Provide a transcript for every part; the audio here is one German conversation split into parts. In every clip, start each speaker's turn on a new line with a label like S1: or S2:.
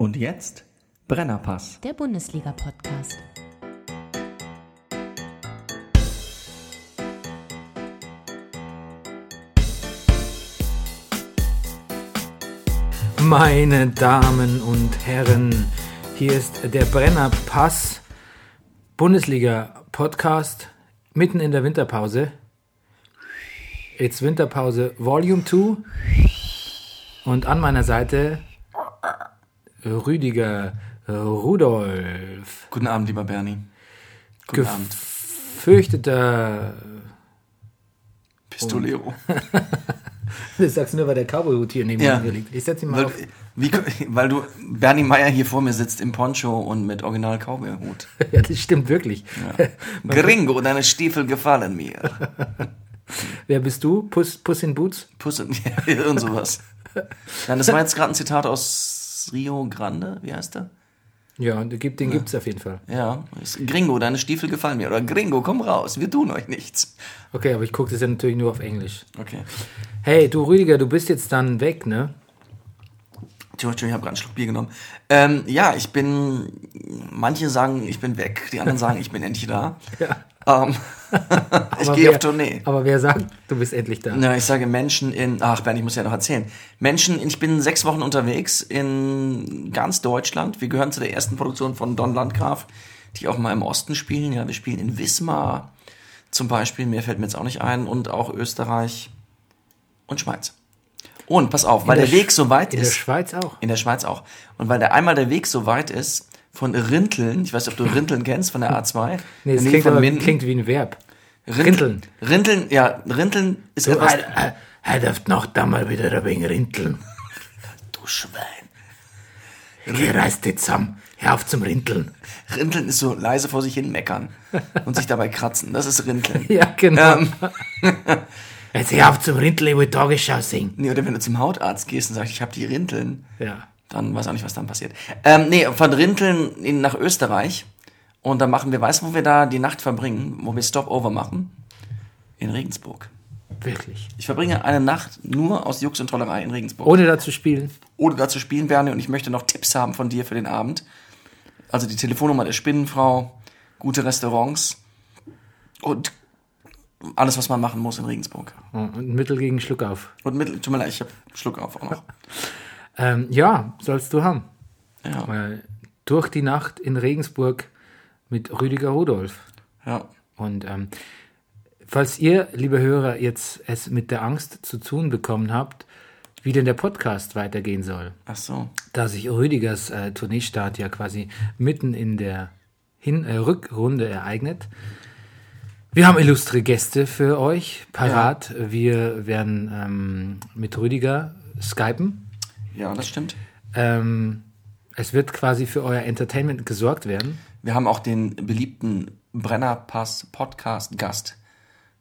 S1: Und jetzt Brennerpass.
S2: Der Bundesliga-Podcast.
S3: Meine Damen und Herren, hier ist der Brennerpass Bundesliga Podcast mitten in der Winterpause. It's Winterpause Volume 2 und an meiner Seite Rüdiger Rudolf,
S4: Guten Abend, lieber Bernie. Guten Abend.
S3: gefürchteter,
S4: Pistolero.
S3: das sagst du nur, weil der Cowboy-Hut hier neben
S4: Ja.
S3: mir liegt. Ich setz ihn mal
S4: Weil,
S3: auf.
S4: wie, weil du Bernie Meyer hier vor mir sitzt im Poncho und mit Original Cowboy-Hut.
S3: Ja, das stimmt wirklich.
S4: Gringo, deine Stiefel gefallen mir.
S3: Wer bist du? Puss, Puss in Boots?
S4: Puss und ja, irgend sowas. Nein, das war jetzt gerade ein Zitat aus Rio Grande. Wie heißt der?
S3: Ja, den gibt den gibt's auf jeden Fall.
S4: Ja, Gringo, deine Stiefel gefallen mir. Oder Gringo, komm raus, wir tun euch nichts.
S3: Okay, aber ich gucke das ja natürlich nur auf Englisch.
S4: Okay.
S3: Hey, du Rüdiger, du bist jetzt dann weg, ne?
S4: Entschuldigung, ich habe gerade einen Schluck Bier genommen. Ähm, ja, ich bin, manche sagen, ich bin weg, die anderen sagen, ich bin endlich da.
S3: Ja.
S4: Ähm, ich gehe auf Tournee.
S3: Aber wer sagt, du bist endlich da?
S4: Na, ich sage Menschen in, ach Bernd, ich muss ja noch erzählen. Menschen, ich bin sechs Wochen unterwegs in ganz Deutschland. Wir gehören zu der ersten Produktion von Don Landgraf, die auch mal im Osten spielen. Ja, wir spielen in Wismar zum Beispiel, mehr fällt mir jetzt auch nicht ein, und auch Österreich und Schweiz. Und pass auf, weil
S3: In
S4: der,
S3: der
S4: Weg so weit
S3: In der
S4: ist.
S3: Schweiz auch.
S4: In der Schweiz auch. Und weil der einmal der Weg so weit ist, von Rinteln, ich weiß nicht, ob du Rinteln kennst, von der A2.
S3: Nee, das klingt, aber, klingt wie ein Verb.
S4: Rinteln.
S3: Rinteln.
S4: Ja, Rinteln ist
S3: So,
S4: etwas.
S3: er, er darf noch da mal wieder ein wenig rinteln.
S4: Du Schwein.
S3: Geh, reiß dich zusammen. Hör auf zum Rinteln.
S4: Rinteln ist so leise vor sich hin meckern und sich dabei kratzen. Das ist Rinteln.
S3: Ja, genau.
S4: Ähm.
S3: Jetzt hör auf zum Rinteln, ich will Tagesschau singen.
S4: Nee, oder wenn du zum Hautarzt gehst und sagst, ich habe die Rinteln,
S3: Ja.
S4: Dann weiß auch nicht, was dann passiert. Ähm, nee, von Rinteln in, nach Österreich. Und dann machen wir, weißt du, wo wir da die Nacht verbringen, wo wir Stopover machen? In Regensburg.
S3: Wirklich.
S4: Ich verbringe eine Nacht nur aus Jux und Tollerei in Regensburg.
S3: Ohne da zu spielen.
S4: Ohne da zu spielen, Bernie, und ich möchte noch Tipps haben von dir für den Abend. Also die Telefonnummer der Spinnenfrau, gute Restaurants und alles, was man machen muss in Regensburg.
S3: Und Mittel gegen Schluck auf.
S4: Und mit, tut mir leid, ich habe Schluck auf auch noch.
S3: Ähm, ja, sollst du haben.
S4: Ja,
S3: Weil durch die Nacht in Regensburg mit Rüdiger Rudolf.
S4: ja.
S3: Und ähm, falls ihr, liebe Hörer, jetzt es mit der Angst zu tun bekommen habt, wie denn der Podcast weitergehen soll,
S4: Ach so.
S3: da sich Rüdigers äh, Tourneestart ja quasi mitten in der Hin äh, Rückrunde ereignet. Wir haben illustre Gäste für euch parat. Wir werden ähm, mit Rüdiger skypen.
S4: Ja, das stimmt.
S3: Ähm, es wird quasi für euer Entertainment gesorgt werden.
S4: Wir haben auch den beliebten Brennerpass Podcast Gast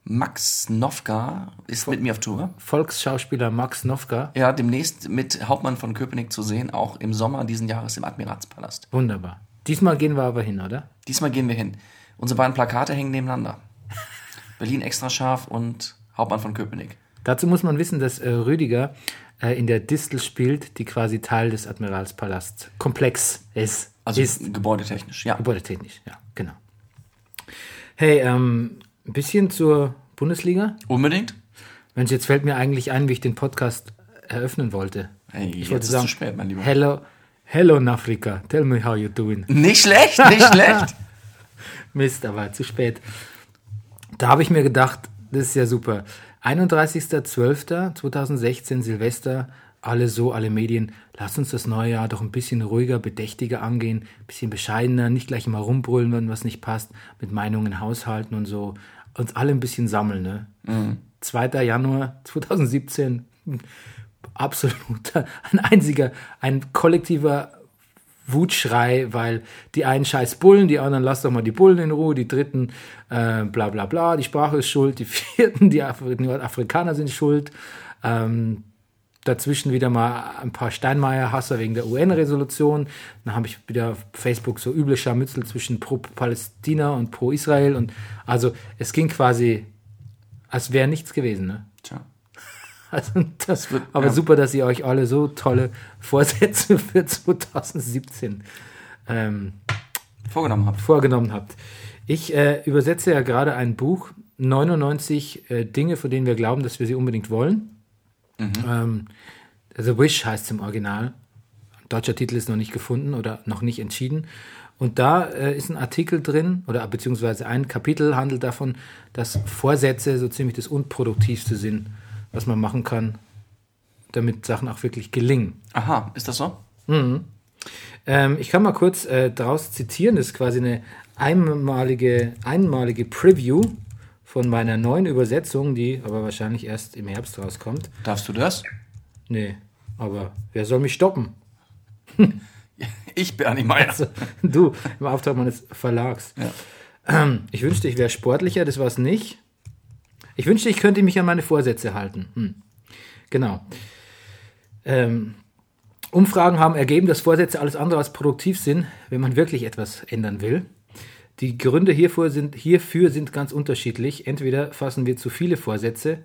S4: Max Nowka ist mit mir auf Tour.
S3: Volksschauspieler Max Nowka.
S4: Ja, demnächst mit Hauptmann von Köpenick zu sehen, auch im Sommer diesen Jahres im Admiralspalast.
S3: Wunderbar. Diesmal gehen wir aber hin, oder?
S4: Diesmal gehen wir hin. Unsere beiden Plakate hängen nebeneinander. Berlin extra scharf und Hauptmann von Köpenick.
S3: Dazu muss man wissen, dass äh, Rüdiger äh, in der Distel spielt, die quasi Teil des Admiralspalasts Komplex ist.
S4: Also
S3: ist
S4: gebäudetechnisch, ja.
S3: gebäudetechnisch, ja, genau. Hey, ähm, ein bisschen zur Bundesliga.
S4: Unbedingt?
S3: Mensch, jetzt fällt mir eigentlich ein, wie ich den Podcast eröffnen wollte.
S4: Hey,
S3: Ich wollte sagen,
S4: zu spät, mein Lieber.
S3: Hello, hello Nafrika, tell me how you doing.
S4: Nicht schlecht, nicht schlecht.
S3: Mist, aber zu spät. Da habe ich mir gedacht, das ist ja super. 31.12.2016, Silvester, alle so, alle Medien. Lass uns das neue Jahr doch ein bisschen ruhiger, bedächtiger angehen, ein bisschen bescheidener, nicht gleich immer rumbrüllen, wenn was nicht passt, mit Meinungen haushalten und so. Uns alle ein bisschen sammeln, ne? 2. Januar 2017, absoluter, ein einziger, ein kollektiver Wutschrei, weil die einen scheiß Bullen, die anderen lass doch mal die Bullen in Ruhe, die dritten äh, bla bla bla, die Sprache ist schuld, die vierten, die, die Afrikaner sind schuld. Ähm, dazwischen wieder mal ein paar Steinmeier-Hasser wegen der UN-Resolution. Dann habe ich wieder Facebook so üble Scharmützel zwischen pro-Palästina und pro-Israel. Und also es ging quasi, als wäre nichts gewesen. Ne? Also das,
S4: wird-
S3: aber
S4: ja.
S3: super, dass ihr euch alle so tolle Vorsätze für 2017 ähm,
S4: Vorgenommen habt.
S3: vorgenommen habt. Ich äh, übersetze ja gerade ein Buch, 99 äh, Dinge, von denen wir glauben, dass wir sie unbedingt wollen. Ähm, The Wish heißt es im Original. Deutscher Titel ist noch nicht gefunden oder noch nicht entschieden. Und da äh, ist ein Artikel drin, oder beziehungsweise ein Kapitel handelt davon, dass Vorsätze so ziemlich das Unproduktivste sind, was man machen kann, damit Sachen auch wirklich gelingen.
S4: Aha, ist das so?
S3: Ähm, ich kann mal kurz äh, daraus zitieren. Das ist quasi eine einmalige, einmalige Preview von meiner neuen Übersetzung, die aber wahrscheinlich erst im Herbst rauskommt.
S4: Darfst du das?
S3: Nee, aber wer soll mich stoppen?
S4: Ich, Bernie Meyer.
S3: Also, du, im Auftrag meines Verlags.
S4: Ja.
S3: Ähm, Ich wünschte, ich wäre sportlicher, das war es nicht. Ich wünschte, ich könnte mich an meine Vorsätze halten. Hm. Genau. Ähm, Umfragen haben ergeben, dass Vorsätze alles andere als produktiv sind, wenn man wirklich etwas ändern will. Die Gründe hierfür sind, hierfür sind ganz unterschiedlich. Entweder fassen wir zu viele Vorsätze,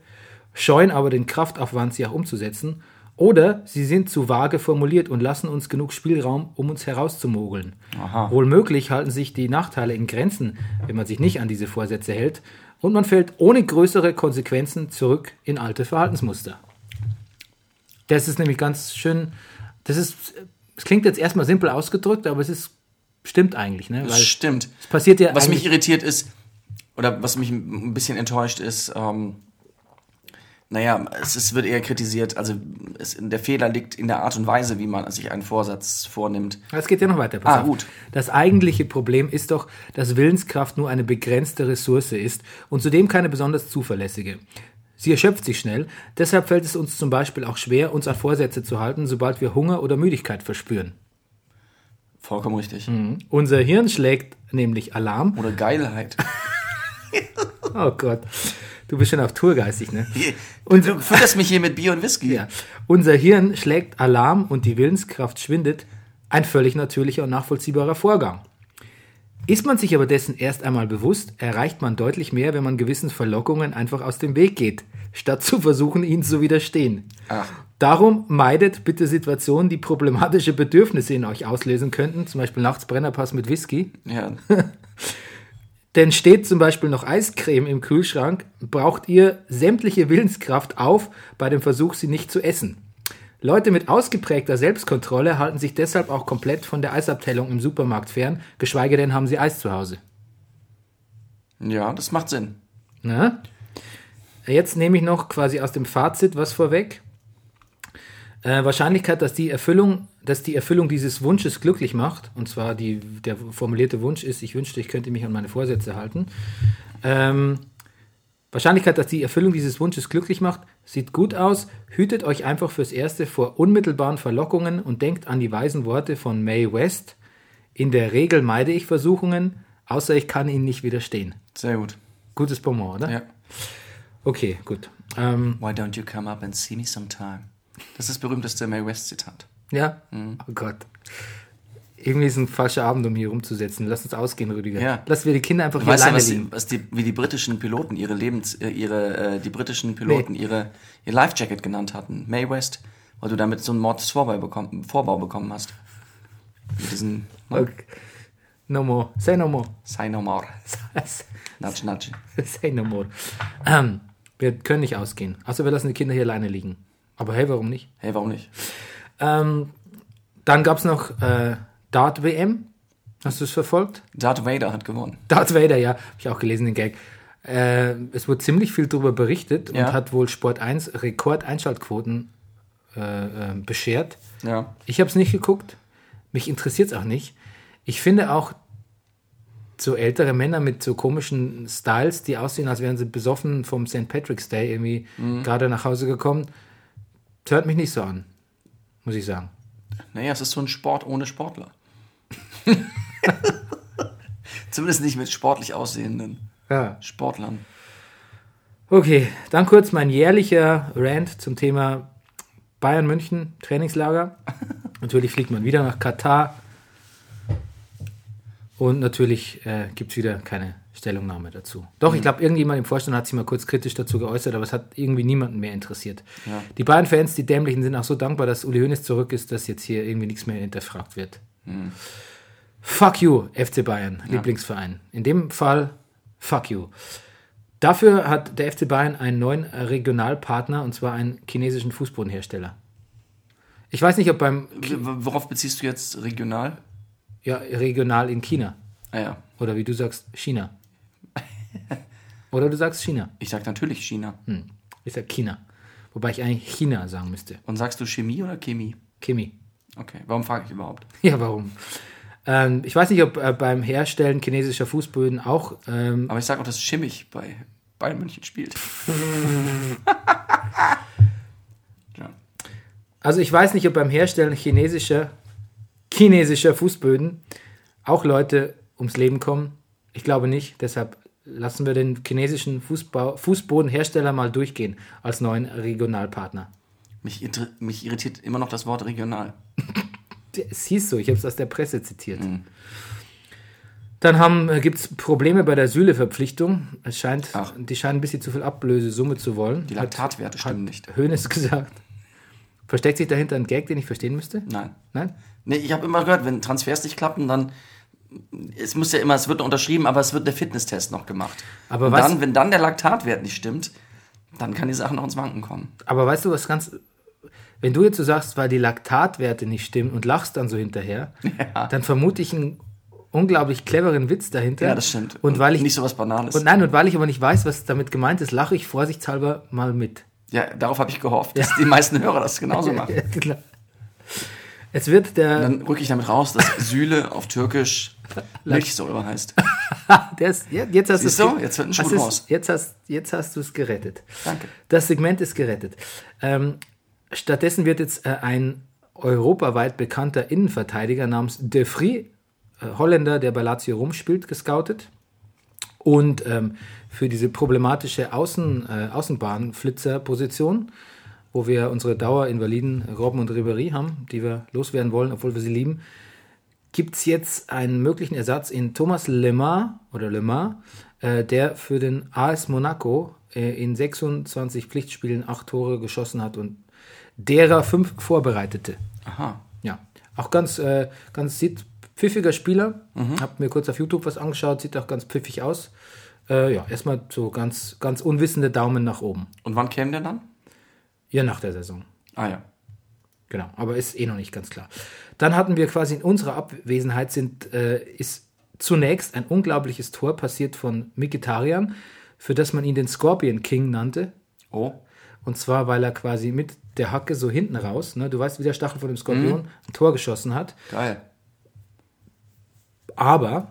S3: scheuen aber den Kraftaufwand, sie auch umzusetzen, oder sie sind zu vage formuliert und lassen uns genug Spielraum, um uns herauszumogeln.
S4: Aha.
S3: Wohl möglich halten sich die Nachteile in Grenzen, wenn man sich nicht an diese Vorsätze hält, und man fällt ohne größere Konsequenzen zurück in alte Verhaltensmuster. Das ist nämlich ganz schön, das ist, es klingt jetzt erstmal simpel ausgedrückt, aber es ist, stimmt eigentlich, ne?
S4: Das stimmt.
S3: es passiert ja
S4: Was mich irritiert ist, oder was mich ein bisschen enttäuscht ist, ähm, naja, es, es wird eher kritisiert, also es, der Fehler liegt in der Art und Weise, wie man sich einen Vorsatz vornimmt.
S3: Es geht ja noch weiter.
S4: Ah,
S3: auf.
S4: gut.
S3: Das eigentliche Problem ist doch, dass Willenskraft nur eine begrenzte Ressource ist und zudem keine besonders zuverlässige. Sie erschöpft sich schnell, deshalb fällt es uns zum Beispiel auch schwer, uns an Vorsätze zu halten, sobald wir Hunger oder Müdigkeit verspüren.
S4: Vollkommen richtig.
S3: Unser Hirn schlägt nämlich Alarm.
S4: Oder Geilheit.
S3: Oh Gott, du bist schon auf Tour geistig, ne?
S4: Und du fütterst mich hier mit Bier und Whisky.
S3: Ja. Unser Hirn schlägt Alarm und die Willenskraft schwindet. Ein völlig natürlicher und nachvollziehbarer Vorgang. Ist man sich aber dessen erst einmal bewusst, erreicht man deutlich mehr, wenn man gewissen Verlockungen einfach aus dem Weg geht, statt zu versuchen, ihnen zu widerstehen.
S4: Ach.
S3: Darum meidet bitte Situationen, die problematische Bedürfnisse in euch auslösen könnten, zum Beispiel nachts Brennerpass mit Whisky.
S4: Ja.
S3: Denn steht zum Beispiel noch Eiscreme im Kühlschrank, braucht ihr sämtliche Willenskraft auf bei dem Versuch, sie nicht zu essen. Leute mit ausgeprägter Selbstkontrolle halten sich deshalb auch komplett von der Eisabteilung im Supermarkt fern, geschweige denn haben sie Eis zu Hause.
S4: ja, das macht Sinn.
S3: Na? Jetzt nehme ich noch quasi aus dem Fazit was vorweg. Äh, Wahrscheinlichkeit, dass die Erfüllung, dass die Erfüllung dieses Wunsches glücklich macht, und zwar die, der formulierte Wunsch ist, ich wünschte, ich könnte mich an meine Vorsätze halten. Ähm, Wahrscheinlichkeit, dass die Erfüllung dieses Wunsches glücklich macht, sieht gut aus. Hütet euch einfach fürs Erste vor unmittelbaren Verlockungen und denkt an die weisen Worte von Mae West. In der Regel meide ich Versuchungen, außer ich kann ihnen nicht widerstehen.
S4: Sehr gut.
S3: Gutes Bonbon, oder?
S4: Ja.
S3: Okay, gut. Ähm,
S4: Why don't you come up and see me sometime? Das ist das berühmteste Mae West Zitat.
S3: ja?
S4: Mhm.
S3: Oh Gott. Irgendwie ist ein falscher Abend, um hier rumzusetzen. Lass uns ausgehen, Rüdiger.
S4: Ja.
S3: Lass wir die Kinder einfach
S4: Du
S3: hier
S4: weißt
S3: alleine
S4: was, die,
S3: liegen.
S4: was die, wie die britischen Piloten ihre Lebens, äh, ihre, äh, die britischen Piloten ihre, ihr Life Jacket genannt hatten. Mae West, weil du damit so einen Mordsvorbau bekommen, Vorbau bekommen hast. Mit diesen, ne?
S3: Okay. No more. Say no more.
S4: Say no more. Nudge, nudge.
S3: Say no more. Ähm, wir können nicht ausgehen. Außer wir lassen die Kinder hier alleine liegen. Aber hey, warum nicht?
S4: Hey, warum nicht?
S3: Ähm, dann gab es noch äh, Dart WM. Hast du es verfolgt?
S4: Darth Vader hat gewonnen.
S3: Darth Vader, ja, habe ich auch gelesen, den Gag. Äh, es wurde ziemlich viel darüber berichtet
S4: Ja.
S3: und hat wohl Sport 1 Rekord-Einschaltquoten äh, äh, beschert.
S4: Ja.
S3: Ich habe es nicht geguckt. Mich interessiert es auch nicht. Ich finde auch so ältere Männer mit so komischen Styles, die aussehen, als wären sie besoffen vom St. Patrick's Day irgendwie gerade nach Hause gekommen, das hört mich nicht so an, muss ich sagen.
S4: Naja, es ist so ein Sport ohne Sportler. Zumindest nicht mit sportlich aussehenden
S3: Ja.
S4: Sportlern.
S3: Okay, dann kurz mein jährlicher Rant zum Thema Bayern München Trainingslager. natürlich fliegt man wieder nach Katar. Und natürlich äh, gibt es wieder keine Stellungnahme dazu. Doch, ich glaube, irgendjemand im Vorstand hat sich mal kurz kritisch dazu geäußert, aber es hat irgendwie niemanden mehr interessiert. Die beiden Fans, die Dämlichen, sind auch so dankbar, dass Uli Hoeneß zurück ist, dass jetzt hier irgendwie nichts mehr hinterfragt wird. Fuck you, FC Bayern, Lieblingsverein. In dem Fall, fuck you. Dafür hat der FC Bayern einen neuen Regionalpartner, und zwar einen chinesischen Fußbodenhersteller. Ich weiß nicht, ob beim,
S4: Worauf beziehst du jetzt regional?
S3: Ja, regional in China.
S4: Ah ja,
S3: Oder wie du sagst, China. Oder du sagst China.
S4: ich sag natürlich China.
S3: Hm. Ich sag China. Wobei ich eigentlich China sagen müsste.
S4: Und sagst du Chemie oder Chemie?
S3: Chemie.
S4: Okay, warum frage ich überhaupt?
S3: Ja, warum? Ähm, ich weiß nicht, ob äh, beim Herstellen chinesischer Fußböden auch. Ähm,
S4: Aber ich sag auch, dass Schimmich bei Bayern München spielt. ja.
S3: also ich weiß nicht, ob beim Herstellen chinesischer, chinesischer Fußböden auch Leute ums Leben kommen. Ich glaube nicht. Deshalb lassen wir den chinesischen Fußbau, Fußbodenhersteller mal durchgehen als neuen Regionalpartner.
S4: Mich, mich irritiert immer noch das Wort regional.
S3: Es hieß so, ich habe es aus der Presse zitiert. Dann gibt es Probleme bei der Süle-Verpflichtung. Es scheint,
S4: Ach.
S3: die scheinen ein bisschen zu viel Ablösesumme zu wollen.
S4: Die Laktatwerte stimmen nicht.
S3: Hönes gesagt. Versteckt sich dahinter ein Gag, den ich verstehen müsste?
S4: Nein.
S3: Nein?
S4: Nee, ich habe immer gehört, wenn Transfers nicht klappen, dann es muss ja immer, es wird unterschrieben, aber es wird der Fitnesstest noch gemacht.
S3: Aber
S4: Und
S3: was-
S4: dann, wenn dann der Laktatwert nicht stimmt, dann kann die Sache noch ins Wanken kommen.
S3: Aber weißt du, was ganz. Wenn du jetzt so sagst, weil die Laktatwerte nicht stimmen und lachst dann so hinterher, dann vermute ich einen unglaublich cleveren Witz dahinter.
S4: Ja, das stimmt.
S3: Und weil ich.
S4: nicht so was Banales.
S3: und nein, und weil ich aber nicht weiß, was damit gemeint ist, lache ich vorsichtshalber mal mit.
S4: Ja, darauf habe ich gehofft, dass die meisten Hörer das genauso machen.
S3: Genau. Es wird der.
S4: Dann rücke ich damit raus, dass Sühle auf Türkisch Milchsäure heißt.
S3: Ist, ja, jetzt hast
S4: Siehst du? Jetzt wird ein Schuh
S3: es-
S4: draus.
S3: Jetzt hast, jetzt hast du es gerettet.
S4: Danke.
S3: Das Segment ist gerettet. Ähm, stattdessen wird jetzt äh, ein europaweit bekannter Innenverteidiger namens De Vries, äh, Holländer, der bei Lazio rumspielt, gescoutet. Und ähm, für diese problematische Außen, äh, Außenbahnflitzer-Position, wo wir unsere Dauerinvaliden Robben und Ribéry haben, die wir loswerden wollen, obwohl wir sie lieben, gibt es jetzt einen möglichen Ersatz in Thomas Lemar oder Lemar, äh, der für den AS Monaco äh, in 26 Pflichtspielen acht Tore geschossen hat und derer fünf vorbereitete.
S4: Aha.
S3: Ja, auch ganz, äh, ganz sieht pfiffiger Spieler. Hab mir kurz auf YouTube was angeschaut, sieht auch ganz pfiffig aus. Äh, ja, erstmal so ganz, ganz unwissende Daumen nach oben.
S4: Und wann käme der dann?
S3: Ja, nach der Saison.
S4: Ah ja.
S3: Genau, aber ist eh noch nicht ganz klar. Dann hatten wir quasi in unserer Abwesenheit sind, äh, ist zunächst ein unglaubliches Tor passiert von Mikitarian, für das man ihn den Scorpion King nannte.
S4: Oh.
S3: Und zwar, weil er quasi mit der Hacke so hinten raus, ne, du weißt, wie der Stachel von dem Skorpion, ein Tor geschossen hat.
S4: Geil.
S3: Aber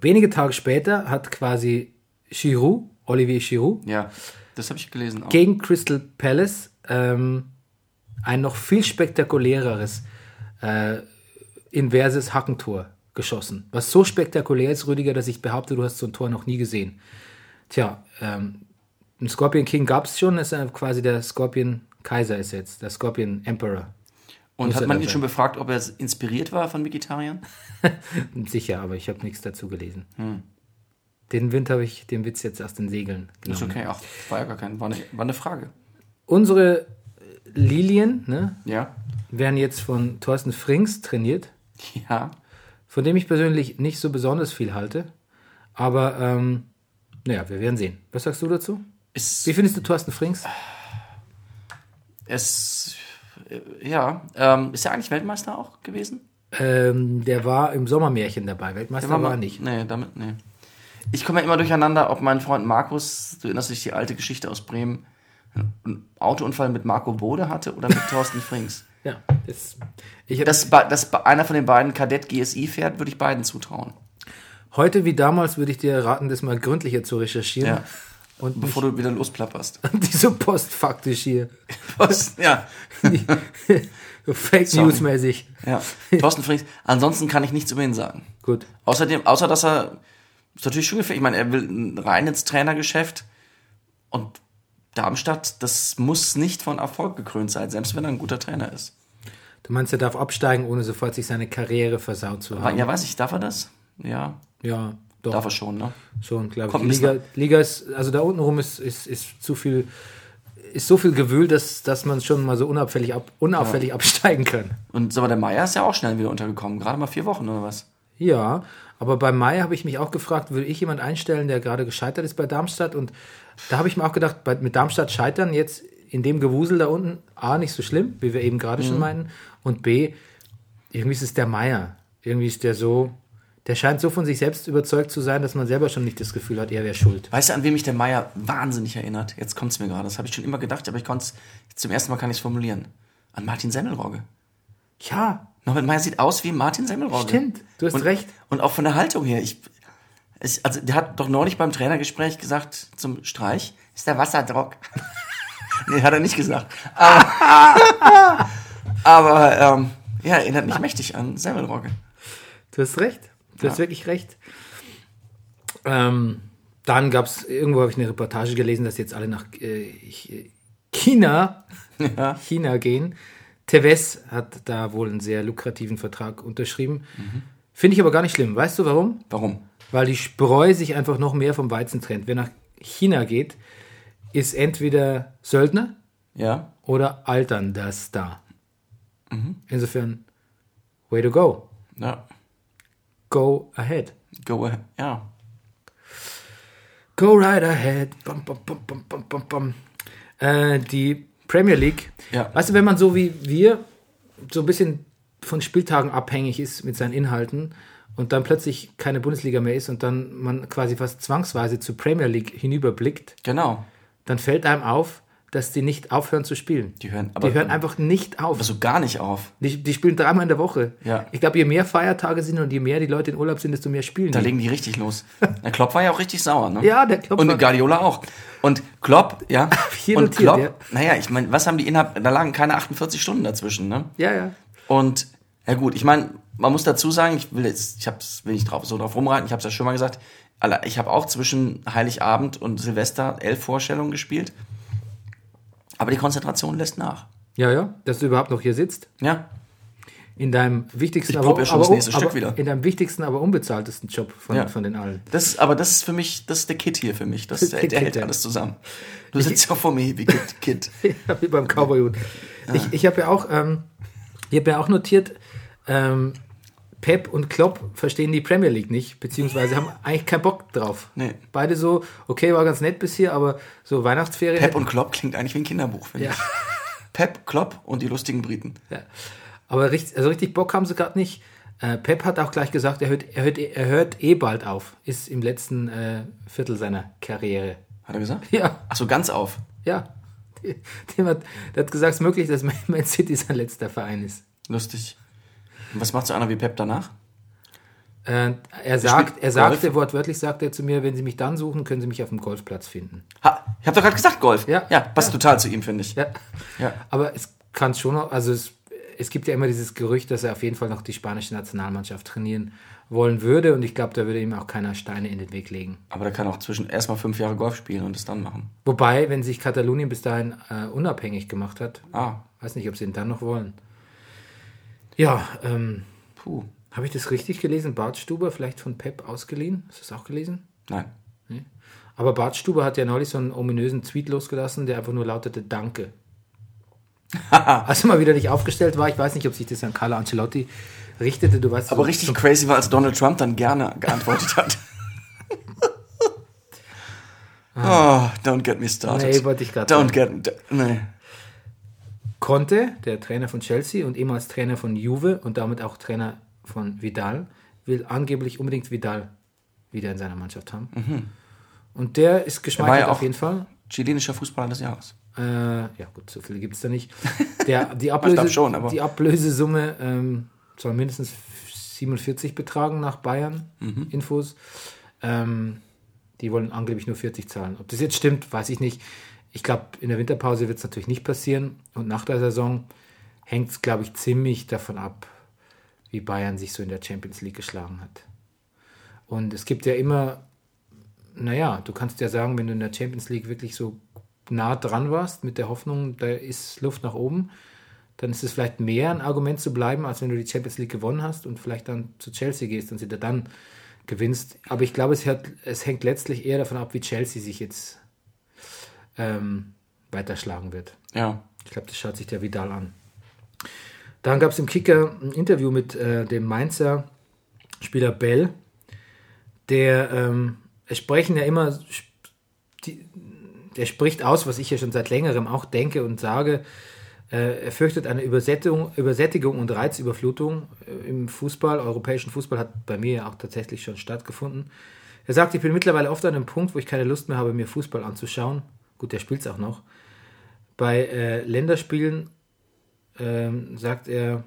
S3: wenige Tage später hat quasi Giroud, Olivier Giroud,
S4: Ja. Das habe ich gelesen auch.
S3: gegen Crystal Palace ähm, ein noch viel spektakuläreres äh, inverses Hackentor geschossen. Was so spektakulär ist, Rüdiger, dass ich behaupte, du hast so ein Tor noch nie gesehen. Tja, ähm, ein Scorpion King gab es schon, ist quasi der Scorpion Kaiser ist jetzt, der Scorpion Emperor.
S4: Und
S3: Muss
S4: hat man ihn
S3: sein.
S4: schon befragt, ob er inspiriert war von Vegetariern?
S3: Sicher, aber ich habe nichts dazu gelesen. Den Wind habe ich, den Witz jetzt aus den Segeln
S4: Ist
S3: genommen.
S4: okay. Ach, war ja gar kein. War eine, war eine Frage.
S3: Unsere Lilien ne,
S4: Ja.
S3: werden jetzt von Thorsten Frings trainiert.
S4: Ja.
S3: von dem ich persönlich nicht so besonders viel halte. Aber ähm, naja, wir werden sehen. Was sagst du dazu?
S4: Ist,
S3: Wie findest du Thorsten Frings?
S4: es. Äh, Ja. Ähm, ist er eigentlich Weltmeister auch gewesen?
S3: Ähm, der war im Sommermärchen dabei. Weltmeister war, er nicht.
S4: Nee, damit, nee. Ich komme ja immer durcheinander, ob mein Freund Markus, du erinnerst dich die alte Geschichte aus Bremen, einen Autounfall mit Marco Bode hatte oder mit Thorsten Frings.
S3: Ja, das, ich
S4: Dass, dass einer von den beiden Kadett GSI fährt, würde ich beiden zutrauen.
S3: heute wie damals würde ich dir raten, das mal gründlicher zu recherchieren.
S4: Ja.
S3: Und
S4: Bevor du wieder losplapperst.
S3: nicht so postfaktisch hier.
S4: Was? Ja.
S3: Fake. News mäßig.
S4: ja. Thorsten Frings. Ansonsten kann ich nichts über ihn sagen.
S3: Gut.
S4: Außerdem, außer dass er, ist natürlich schon gefährlich. Ich meine, er will rein ins Trainergeschäft und Darmstadt, das muss nicht von Erfolg gekrönt sein, selbst wenn er ein guter Trainer ist.
S3: Du meinst, er darf absteigen, ohne sofort sich seine Karriere versaut zu haben?
S4: ja, weiß ich, darf er das? Ja.
S3: Ja, doch.
S4: Darf er schon, ne?
S3: Schon, glaube ich. Die Liga, Liga ist, also da unten rum ist, ist, ist zu viel, ist so viel Gewühl, dass, dass man schon mal so unauffällig, ab, unauffällig absteigen kann.
S4: Und aber der Meier ist ja auch schnell wieder untergekommen. Gerade mal vier Wochen oder was?
S3: Ja, aber bei Mai habe ich mich auch gefragt, will ich jemand einstellen, der gerade gescheitert ist bei Darmstadt? Und da habe ich mir auch gedacht, bei, mit Darmstadt scheitern jetzt in dem Gewusel da unten, A, nicht so schlimm, wie wir eben gerade schon meinten, und B, irgendwie ist es der Meier. Irgendwie ist der so, der scheint so von sich selbst überzeugt zu sein, dass man selber schon nicht das Gefühl hat, er wäre schuld.
S4: Weißt du, an wen mich der Meier wahnsinnig erinnert? Jetzt kommt es mir gerade. Das habe ich schon immer gedacht, aber ich konnte es, zum ersten Mal kann ich es formulieren. An Martin Semmelrogge.
S3: Ja,
S4: Norbert Meier sieht aus wie Martin Semmelrogge.
S3: Stimmt, du hast
S4: und,
S3: recht.
S4: Und auch von der Haltung her. Ich, ich, also, der hat doch neulich beim Trainergespräch gesagt zum Streich, ist der Wasserdruck. nee, hat er nicht gesagt. Aber, aber ähm, ja, erinnert mich mächtig an Semmelrogge.
S3: Du hast recht. Du hast wirklich recht. Ähm, dann gab es, irgendwo habe ich eine Reportage gelesen, dass jetzt alle nach äh, Ch- China, China gehen. Tevez hat da wohl einen sehr lukrativen Vertrag unterschrieben. Finde ich aber gar nicht schlimm. Weißt du warum?
S4: Warum?
S3: Weil die Spreu sich einfach noch mehr vom Weizen trennt. Wer nach China geht, ist entweder Söldner
S4: Ja?
S3: oder alternder Star. Insofern, way to go.
S4: Ja.
S3: Go ahead.
S4: Go ahead. Ja.
S3: Go right ahead. Bum, bum, bum, bum, bum, bum, bum. Äh, die Premier League.
S4: Ja.
S3: Weißt du, wenn man so wie wir so ein bisschen von Spieltagen abhängig ist mit seinen Inhalten und dann plötzlich keine Bundesliga mehr ist und dann man quasi fast zwangsweise zur Premier League hinüberblickt,
S4: Genau.
S3: dann fällt einem auf, dass die nicht aufhören zu spielen.
S4: Die hören, aber
S3: die hören einfach nicht auf.
S4: also gar nicht auf.
S3: Die, die spielen dreimal in der Woche.
S4: Ja.
S3: Ich glaube, je mehr Feiertage sind und je mehr die Leute in Urlaub sind, desto mehr spielen
S4: Da
S3: die.
S4: legen die richtig los. Der Klopp war ja auch richtig sauer, ne?
S3: Ja, der Klopp
S4: Und
S3: war-
S4: Guardiola auch. Und Klopp, ja.
S3: Hier
S4: und Klopp,
S3: ja.
S4: naja, ich meine, was haben die innerhalb, da lagen keine 48 Stunden dazwischen, ne?
S3: Ja, ja.
S4: Und, ja gut, ich meine, man muss dazu sagen, ich will jetzt, ich hab's, will nicht drauf, so drauf rumreiten, ich habe es ja schon mal gesagt, ich habe auch zwischen Heiligabend und Silvester elf Vorstellungen gespielt. Aber die Konzentration lässt nach.
S3: Ja, ja, dass du überhaupt noch hier sitzt.
S4: Ja,
S3: In deinem wichtigsten,
S4: Ich
S3: aber,
S4: ja schon
S3: aber,
S4: das nächste
S3: aber
S4: Stück wieder.
S3: in deinem wichtigsten, aber unbezahltesten Job von,
S4: Ja.
S3: von den allen.
S4: das aber das ist für mich, das ist der Kit hier für mich. Das, der, der
S3: Kit,
S4: hält
S3: ja.
S4: alles zusammen. Du sitzt ja vor mir wie Kit. Kit.
S3: Ja, wie beim Cowboyhut. Ich, ich habe ja auch, ähm, ich habe ja auch notiert, ähm, Pep und Klopp verstehen die Premier League nicht, beziehungsweise haben eigentlich keinen Bock drauf.
S4: Nee.
S3: Beide so, okay, war ganz nett bis hier, aber so Weihnachtsferien.
S4: Pep und Klopp klingt eigentlich wie ein Kinderbuch, finde
S3: Ja.
S4: ich. Pep, Klopp und die lustigen Briten.
S3: Ja. Aber richtig, also richtig Bock haben sie gerade nicht. Äh, Pep hat auch gleich gesagt, er hört, er, hört, er hört eh bald auf. Ist im letzten äh, Viertel seiner Karriere.
S4: Hat er gesagt?
S3: Ja,
S4: Ach so, ganz auf.
S3: ja. Dem hat, der hat gesagt, es ist möglich, dass Man Man City sein letzter Verein ist.
S4: Lustig. Und was macht so einer wie Pep danach?
S3: Äh, er sagt, er sagte, wortwörtlich sagt er zu mir, wenn Sie mich dann suchen, können Sie mich auf dem Golfplatz finden.
S4: Ha, ich habe doch gerade gesagt Golf.
S3: Ja.
S4: Ja, passt total zu ihm, finde ich.
S3: Ja.
S4: Ja.
S3: Aber es kann schon noch, also es, es gibt ja immer dieses Gerücht, dass er auf jeden Fall noch die spanische Nationalmannschaft trainieren wollen würde und ich glaube, da würde ihm auch keiner Steine in den Weg legen.
S4: Aber der kann auch zwischen erstmal fünf Jahre Golf spielen und es dann machen.
S3: Wobei, wenn sich Katalonien bis dahin äh, unabhängig gemacht hat,
S4: Ah,
S3: weiß nicht, ob sie ihn dann noch wollen. Ja, ähm,
S4: puh.
S3: habe ich das richtig gelesen? Bart Stuber, vielleicht von Pep ausgeliehen? Hast du das auch gelesen?
S4: Nein.
S3: Aber Bart Stuber hat ja neulich so einen ominösen Tweet losgelassen, der einfach nur lautete Danke. Als er mal wieder nicht aufgestellt war, ich weiß nicht, ob sich das an Carlo Ancelotti richtete, du weißt
S4: Aber
S3: so-
S4: richtig
S3: so-
S4: crazy war, als Donald Trump dann gerne geantwortet hat. oh, don't get me started.
S3: Nee, wollte ich grad
S4: Don't
S3: sagen.
S4: get... Nee.
S3: Conte, der Trainer von Chelsea und ehemals Trainer von Juve und damit auch Trainer von Vidal, will angeblich unbedingt Vidal wieder in seiner Mannschaft haben. Und der ist
S4: Mhm.
S3: Geschmeichelt
S4: ja
S3: auf jeden Fall.
S4: Chilenischer Fußballer des Jahres.
S3: Äh, ja gut, so viele gibt es da nicht. Der, die, Ablöse,
S4: schon, aber-
S3: die Ablösesumme ähm, soll mindestens 47 betragen nach Bayern
S4: Mhm.
S3: Infos. Ähm, die wollen angeblich nur 40 zahlen. Ob das jetzt stimmt, weiß ich nicht. Ich glaube, in der Winterpause wird es natürlich nicht passieren. Und nach der Saison hängt es, glaube ich, ziemlich davon ab, wie Bayern sich so in der Champions League geschlagen hat. Und es gibt ja immer, naja, du kannst ja sagen, wenn du in der Champions League wirklich so nah dran warst mit der Hoffnung, da ist Luft nach oben, dann ist es vielleicht mehr ein Argument zu bleiben, als wenn du die Champions League gewonnen hast und vielleicht dann zu Chelsea gehst und sie dann gewinnst. Aber ich glaube, es, hat, es hängt letztlich eher davon ab, wie Chelsea sich jetzt ähm, weiterschlagen wird.
S4: Ja.
S3: Ich glaube, das schaut sich der Vidal an. Dann gab es im Kicker ein Interview mit äh, dem Mainzer Spieler Bell, der, ähm, es sprechen ja immer, die, der spricht aus, was ich ja schon seit längerem auch denke und sage, äh, er fürchtet eine Übersättigung, Übersättigung und Reizüberflutung äh, im Fußball. Europäischen Fußball hat bei mir ja auch tatsächlich schon stattgefunden. Er sagt, ich bin mittlerweile oft an einem Punkt, wo ich keine Lust mehr habe, mir Fußball anzuschauen. Gut, der spielt es auch noch. Bei äh, Länderspielen ähm, sagt er,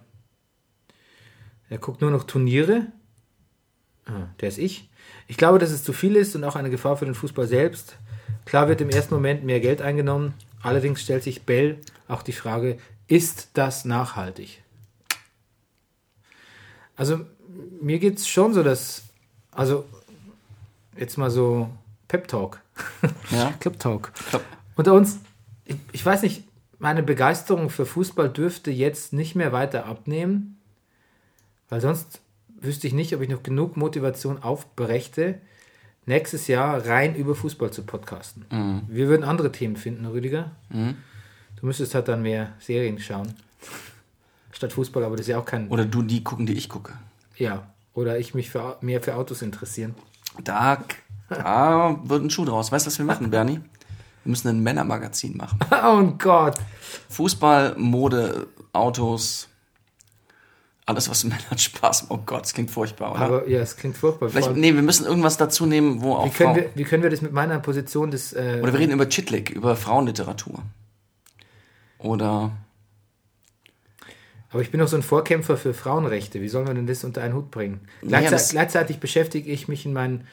S3: er guckt nur noch Turniere. Ah, der ist ich. Ich glaube, dass es zu viel ist und auch eine Gefahr für den Fußball selbst. Klar wird im ersten Moment mehr Geld eingenommen. Allerdings stellt sich Bell auch die Frage, ist das nachhaltig? Also mir geht es schon so, dass, also jetzt mal so Pep Talk.
S4: Ja.
S3: Club Talk.
S4: Club.
S3: Unter uns, ich, ich weiß nicht, meine Begeisterung für Fußball dürfte jetzt nicht mehr weiter abnehmen, weil sonst wüsste ich nicht, ob ich noch genug Motivation aufbrächte, nächstes Jahr rein über Fußball zu podcasten.
S4: Mhm.
S3: Wir würden andere Themen finden, Rüdiger. Du müsstest halt dann mehr Serien schauen. Statt Fußball, aber das ist ja auch kein.
S4: Oder du die gucken, die ich gucke.
S3: Ja. Oder ich mich für, mehr für Autos interessieren.
S4: Da, da wird ein Schuh draus. Weißt du, was wir machen, Bernie? Wir müssen ein Männermagazin machen.
S3: Oh Gott.
S4: Fußball, Mode, Autos, alles, was Männern Spaß macht. Oh Gott, das klingt furchtbar, oder?
S3: Aber ja, es klingt furchtbar.
S4: Vielleicht, nee, wir müssen irgendwas dazu nehmen, wo auch
S3: wie, können
S4: Frauen...
S3: wir, wie können wir das mit meiner Position des. Äh,
S4: Oder wir reden über Chitlik, über Frauenliteratur. Oder...
S3: aber ich bin doch so ein Vorkämpfer für Frauenrechte. Wie soll man denn das unter einen Hut bringen?
S4: Naja,
S3: Gleichzeitig, beschäftige ich mich in, meinen,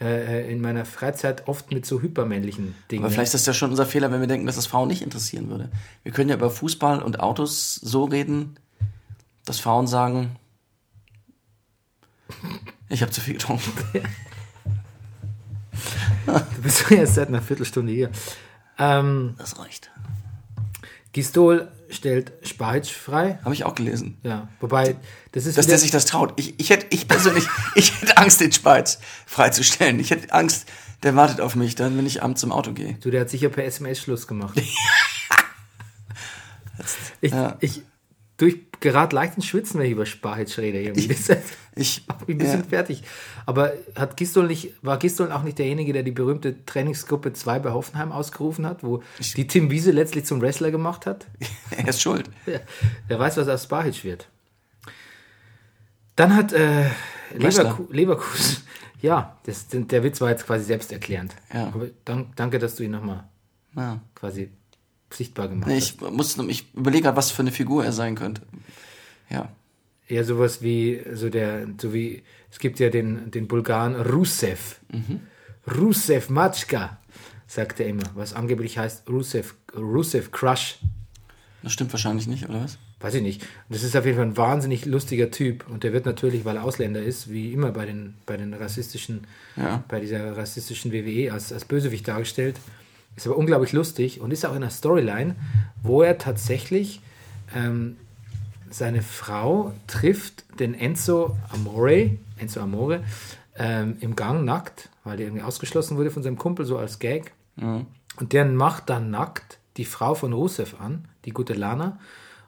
S3: äh, in meiner Freizeit oft mit so hypermännlichen Dingen.
S4: Aber vielleicht ist das ja schon unser Fehler, wenn wir denken, dass das Frauen nicht interessieren würde. Wir können ja über Fußball und Autos so reden, dass Frauen sagen, ich habe zu viel getrunken.
S3: Du bist doch erst seit einer Viertelstunde hier. Ähm,
S4: Das reicht.
S3: Gistol stellt Spahic frei.
S4: Habe ich auch gelesen.
S3: Ja, wobei, das ist
S4: Dass der sich das traut. Ich, ich hätte, ich persönlich, ich hätte Angst, den Speiz freizustellen. Ich hätte Angst, der wartet auf mich dann, wenn ich abends zum Auto gehe.
S3: du, der hat sicher per SMS Schluss gemacht. ich,
S4: Ja.
S3: ich, du, ich gerate leicht ins Schwitzen, wenn ich über Spahic rede. Irgendwie. Das
S4: Ich,
S3: macht mich ein bisschen
S4: ja,
S3: fertig. Aber hat Gistol nicht, war Gistol auch nicht derjenige, der die berühmte Trainingsgruppe 2 bei Hoffenheim ausgerufen hat, wo die Tim Wiese letztlich zum Wrestler gemacht hat?
S4: er ist schuld.
S3: Ja, Wer weiß, was aus Spahic wird. Dann hat äh. Leverku Leverkusen, ja, das, der Witz war jetzt quasi selbsterklärend.
S4: Ja.
S3: Aber dank, danke, dass du ihn nochmal
S4: Ja.
S3: quasi sichtbar gemacht
S4: Nee,
S3: hast.
S4: Ich, muss, ich überlege gerade, was für eine Figur er sein könnte. Ja.
S3: Eher sowas wie, so der, so wie, es gibt ja den, den Bulgaren Rusev.
S4: Mhm.
S3: Rusev Matschka, sagt er immer, was angeblich heißt Rusev, Rusev Crush.
S4: Das stimmt wahrscheinlich nicht, oder was?
S3: Weiß ich nicht. Das ist auf jeden Fall ein wahnsinnig lustiger Typ. Und der wird natürlich, weil er Ausländer ist, wie immer bei den, bei den rassistischen,
S4: Ja.
S3: bei dieser rassistischen WWE als, als Bösewicht dargestellt. Ist aber unglaublich lustig und ist auch in einer Storyline, wo er tatsächlich ähm, seine Frau trifft, den Enzo Amore, Enzo Amore, ähm, im Gang nackt, weil der irgendwie ausgeschlossen wurde von seinem Kumpel, so als Gag. Und der macht dann nackt die Frau von Rusev an, die gute Lana.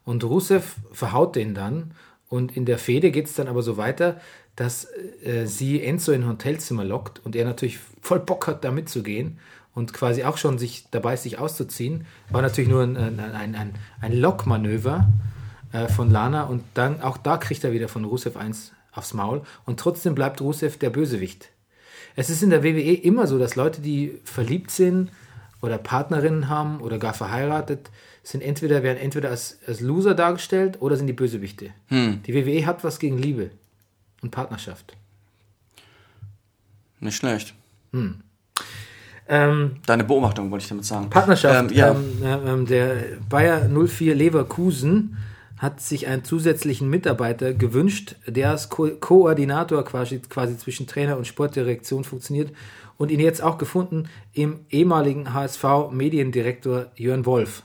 S3: Und Rusev verhaut den dann. Und in der Fehde geht es dann aber so weiter, dass äh, sie Enzo in ein Hotelzimmer lockt und er natürlich voll Bock hat, da mitzugehen und quasi auch schon sich dabei ist, sich auszuziehen. War natürlich nur ein, ein, ein, ein, Lockmanöver äh, von Lana und dann auch da kriegt er wieder von Rusev eins aufs Maul und trotzdem bleibt Rusev der Bösewicht. Es ist in der WWE immer so, dass Leute, die verliebt sind oder Partnerinnen haben oder gar verheiratet, sind entweder, werden entweder als, als Loser dargestellt oder sind die Bösewichte. Die WWE hat was gegen Liebe und Partnerschaft.
S4: Nicht schlecht.
S3: Ähm,
S4: Deine Beobachtung wollte ich damit sagen.
S3: Partnerschaft.
S4: Ähm, ja.
S3: Ähm, äh, ähm, der Bayer 04 Leverkusen hat sich einen zusätzlichen Mitarbeiter gewünscht, der als Ko Koordinator quasi, quasi zwischen Trainer und Sportdirektion funktioniert und ihn jetzt auch gefunden im ehemaligen HSV-Mediendirektor Jörn Wolf.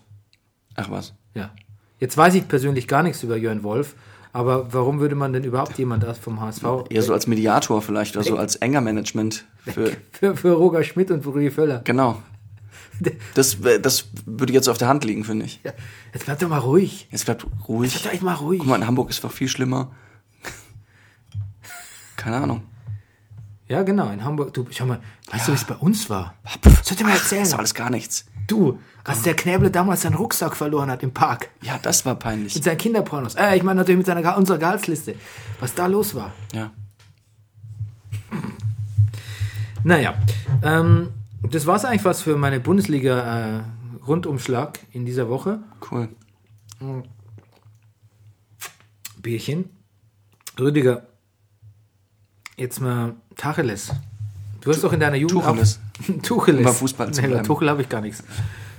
S4: Ach was.
S3: Ja. Jetzt weiß ich persönlich gar nichts über Jörn Wolf, Aber warum würde man denn überhaupt jemand vom HSV
S4: Eher so als Mediator vielleicht oder so als enger Management für.
S3: für, für Roger Schmidt und für Rudi Völler?
S4: Genau. Das, wär- das würde jetzt auf der Hand liegen, finde ich.
S3: Ja, jetzt bleib doch mal ruhig.
S4: Jetzt bleibt ruhig.
S3: Jetzt bleib echt mal ruhig.
S4: Guck mal, in Hamburg ist doch viel schlimmer. Keine Ahnung.
S3: Ja, genau, in Hamburg. Du, schau mal, weißt du, wie es bei uns war?
S4: Pff,
S3: Soll ich dir mal erzählen?
S4: Das ist alles gar nichts.
S3: Du, als der Knäble damals seinen Rucksack verloren hat im Park.
S4: Ja, das war peinlich.
S3: Mit seinen Kinderpornos. Äh, ich meine natürlich mit seiner, unserer Gehaltsliste. Was da los war.
S4: Ja.
S3: Naja, ähm, das war's eigentlich was für meine Bundesliga-Rundumschlag in dieser Woche.
S4: Cool.
S3: Bierchen. Rüdiger, jetzt mal Tacheles. Du hast doch in deiner Jugend
S4: Tucheles.
S3: auch... Tucheles.
S4: Beim Fußball zu
S3: Nee. Tuchel habe ich gar nichts.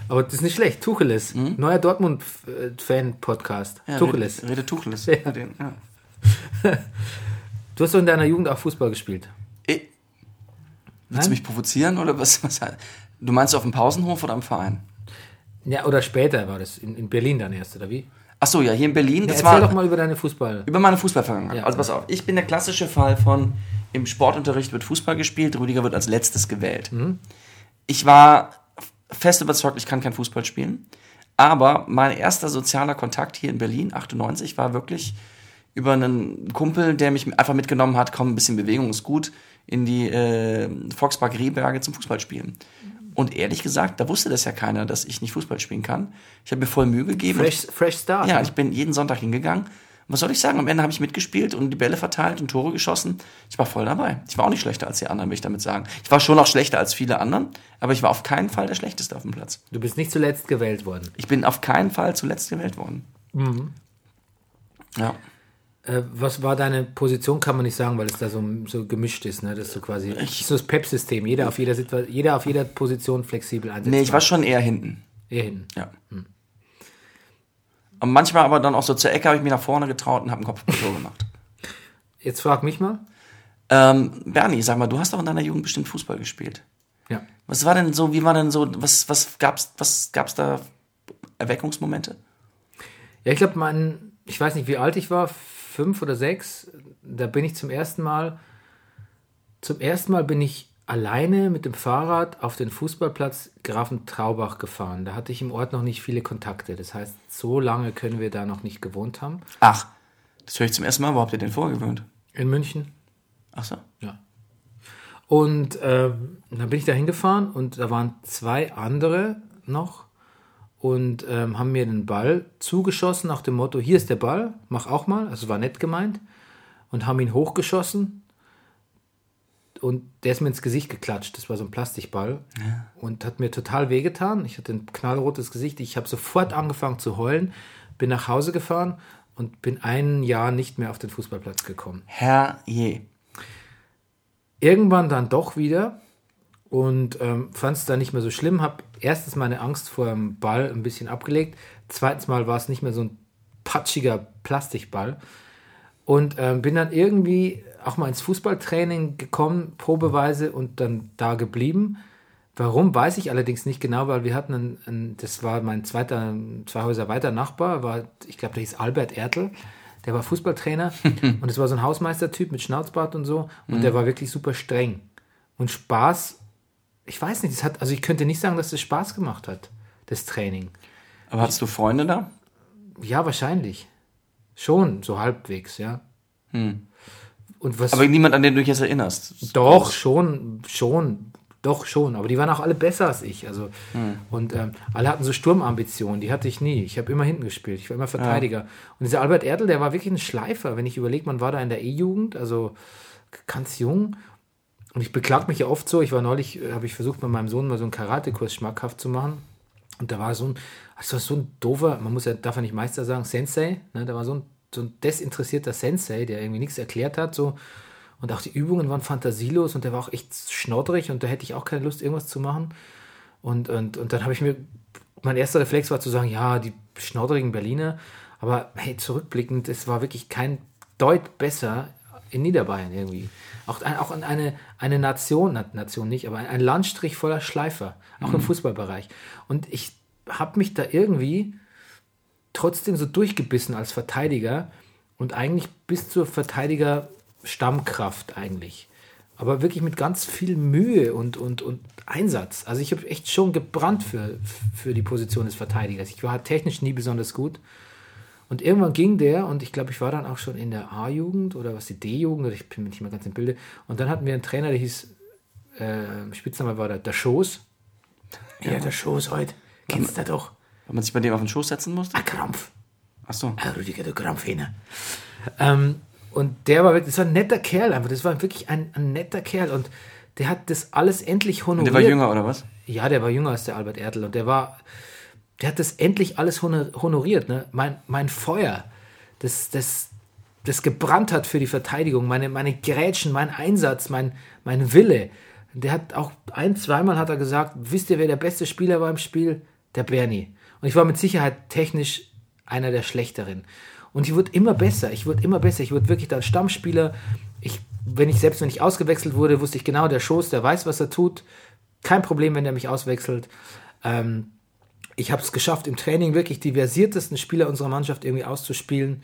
S3: Aber das ist nicht schlecht. Tucheles. Neuer Dortmund-Fan-Podcast.
S4: Ja,
S3: Tucheles.
S4: Rede, Rede Tucheles.
S3: Ja.
S4: Den, ja.
S3: Du hast doch in deiner Jugend auch Fußball gespielt.
S4: Willst du mich provozieren oder was, was? Du meinst auf dem Pausenhof oder am Verein?
S3: Ja, oder später war das. In, in Berlin dann erst, oder wie?
S4: Ach so, ja, hier in Berlin.
S3: Ja, erzähl
S4: war
S3: doch mal über deine Fußball.
S4: über meine Fußballvergangenheit.
S3: Ja.
S4: Also pass auf, ich bin der klassische Fall von im Sportunterricht wird Fußball gespielt, Rüdiger wird als letztes gewählt.
S3: Mhm.
S4: Ich war fest überzeugt, ich kann kein Fußball spielen. Aber mein erster sozialer Kontakt hier in Berlin, 98, war wirklich über einen Kumpel, der mich einfach mitgenommen hat, komm, ein bisschen Bewegung ist gut, in die äh, Volkspark Rehberge zum Fußballspielen. Und ehrlich gesagt, da wusste das ja keiner, dass ich nicht Fußball spielen kann. Ich habe mir voll Mühe gegeben.
S3: Fresh, fresh Start.
S4: Ja,
S3: ne?
S4: ich bin jeden Sonntag hingegangen. Was soll ich sagen? Am Ende habe ich mitgespielt und die Bälle verteilt und Tore geschossen. Ich war voll dabei. Ich war auch nicht schlechter als die anderen, will ich damit sagen. Ich war schon noch schlechter als viele anderen, aber ich war auf keinen Fall der Schlechteste auf dem Platz.
S3: Du bist nicht zuletzt gewählt worden.
S4: Ich bin auf keinen Fall zuletzt gewählt worden. Ja.
S3: Äh, was war deine Position, kann man nicht sagen, weil es da so, so gemischt ist, ne? Das ist so quasi
S4: Ich-
S3: so das PEP-System. Jeder auf jeder auf jeder Position flexibel einsetzbar.
S4: Nee, ich war schon eher hinten.
S3: Eher hinten.
S4: Ja. Und manchmal aber dann auch so zur Ecke habe ich mich nach vorne getraut und habe einen Kopfballtor gemacht.
S3: Jetzt frag mich mal.
S4: Ähm, Bernie, sag mal, du hast doch in deiner Jugend bestimmt Fußball gespielt.
S3: Ja.
S4: Was war denn so, wie war denn so, was, was gab's, was gab's da Erweckungsmomente?
S3: Ja, ich glaube, mein, ich weiß nicht, wie alt ich war, fünf oder sechs. Da bin ich zum ersten Mal, zum ersten Mal bin ich alleine mit dem Fahrrad auf den Fußballplatz Grafen Traubach gefahren. Da hatte ich im Ort noch nicht viele Kontakte. Das heißt, so lange können wir da noch nicht gewohnt haben.
S4: Ach, das höre ich zum ersten Mal. Wo habt ihr denn vorgewöhnt?
S3: In München.
S4: Ach so.
S3: Ja. Und ähm, dann bin ich da hingefahren und da waren zwei andere noch und ähm, haben mir den Ball zugeschossen nach dem Motto, hier ist der Ball, mach auch mal, also war nett gemeint, und haben ihn hochgeschossen. Und der ist mir ins Gesicht geklatscht, das war so ein Plastikball. Und hat mir total wehgetan, ich hatte ein knallrotes Gesicht, ich habe sofort angefangen zu heulen, bin nach Hause gefahren und bin ein Jahr nicht mehr auf den Fußballplatz gekommen.
S4: Herr je.
S3: irgendwann dann doch wieder. Und ähm, fand es dann nicht mehr so schlimm. Habe erstens meine Angst vor dem Ball ein bisschen abgelegt. Zweitens Mal war es nicht mehr so ein patschiger Plastikball. Und ähm, bin dann irgendwie auch mal ins Fußballtraining gekommen, probeweise und dann da geblieben. Warum, weiß ich allerdings nicht genau, weil wir hatten, einen, einen, das war mein zweiter, zwei Häuser weiter Nachbar, war, ich glaube, der hieß Albert Ertl, der war Fußballtrainer und es war so ein Hausmeistertyp mit Schnauzbart und so und der war wirklich super streng. Und Spaß, ich weiß nicht, hat, also ich könnte nicht sagen, dass das Spaß gemacht hat, das Training.
S4: Aber hattest du Freunde da?
S3: Ja, wahrscheinlich. Schon, so halbwegs, ja. Und was,
S4: Aber niemand, an den du dich jetzt erinnerst.
S3: Doch, schon, schon, doch schon. Aber die waren auch alle besser als ich. Also, Und ähm, alle hatten so Sturmambitionen, die hatte ich nie. Ich habe immer hinten gespielt, ich war immer Verteidiger. Und dieser Albert Erdl, der war wirklich ein Schleifer. Wenn ich überlege, man war da in der E-Jugend, also ganz jung. Und ich beklag mich ja oft so. Ich war neulich, äh, habe ich versucht, mit meinem Sohn mal so einen Karatekurs schmackhaft zu machen. Und da war so ein, also so ein doofer, man muss ja, darf ja nicht Meister sagen, Sensei. Ne? Da war so ein, so ein desinteressierter Sensei, der irgendwie nichts erklärt hat. So. Und auch die Übungen waren fantasielos und der war auch echt schnoddrig und da hätte ich auch keine Lust, irgendwas zu machen. Und, und, und dann habe ich mir, mein erster Reflex war zu sagen, ja, die schnoddrigen Berliner. Aber hey, zurückblickend, es war wirklich kein Deut besser in Niederbayern irgendwie. Auch, ein, auch eine, eine Nation, na, Nation nicht, aber ein, ein Landstrich voller Schleifer, auch im Fußballbereich. Und ich habe mich da irgendwie trotzdem so durchgebissen als Verteidiger und eigentlich bis zur Verteidiger-Stammkraft eigentlich. Aber wirklich mit ganz viel Mühe und, und, und Einsatz. Also ich habe echt schon gebrannt für, für die Position des Verteidigers. Ich war technisch nie besonders gut. Und irgendwann ging der, und ich glaube, ich war dann auch schon in der A-Jugend oder was die D-Jugend, oder ich bin mir nicht mehr ganz im Bilde. Und dann hatten wir einen Trainer, der hieß, äh, Spitzname war der, der Schoß. Ja, der Schoß heute. Kennst du doch.
S4: Wenn man sich bei dem auf den Schoß setzen musste?
S3: Ein Krampf.
S4: Ach so.
S3: Ah, Rüdiger, du Krampfhähner. Ähm, und der war wirklich, das war ein netter Kerl einfach. Das war wirklich ein, ein netter Kerl. Und der hat das alles endlich
S4: Und
S3: honoriert.
S4: der war jünger, oder was?
S3: Ja, der war jünger als der Albert Erdl. Und der war, der hat das endlich alles honor- honoriert. Ne? Mein, mein Feuer, das, das, das gebrannt hat für die Verteidigung, meine, meine Grätschen, mein Einsatz, mein, mein Wille. Der hat auch ein, zweimal hat er gesagt, wisst ihr, wer der beste Spieler war im Spiel? Der Bernie. Und ich war mit Sicherheit technisch einer der schlechteren. Und ich wurde immer besser, ich wurde immer besser, ich wurde wirklich dann Stammspieler. Ich, wenn ich, selbst wenn ich ausgewechselt wurde, wusste ich genau, der Schoß, der weiß, was er tut. Kein Problem, wenn er mich auswechselt. Ähm, ich habe es geschafft, im Training wirklich die versiertesten Spieler unserer Mannschaft irgendwie auszuspielen.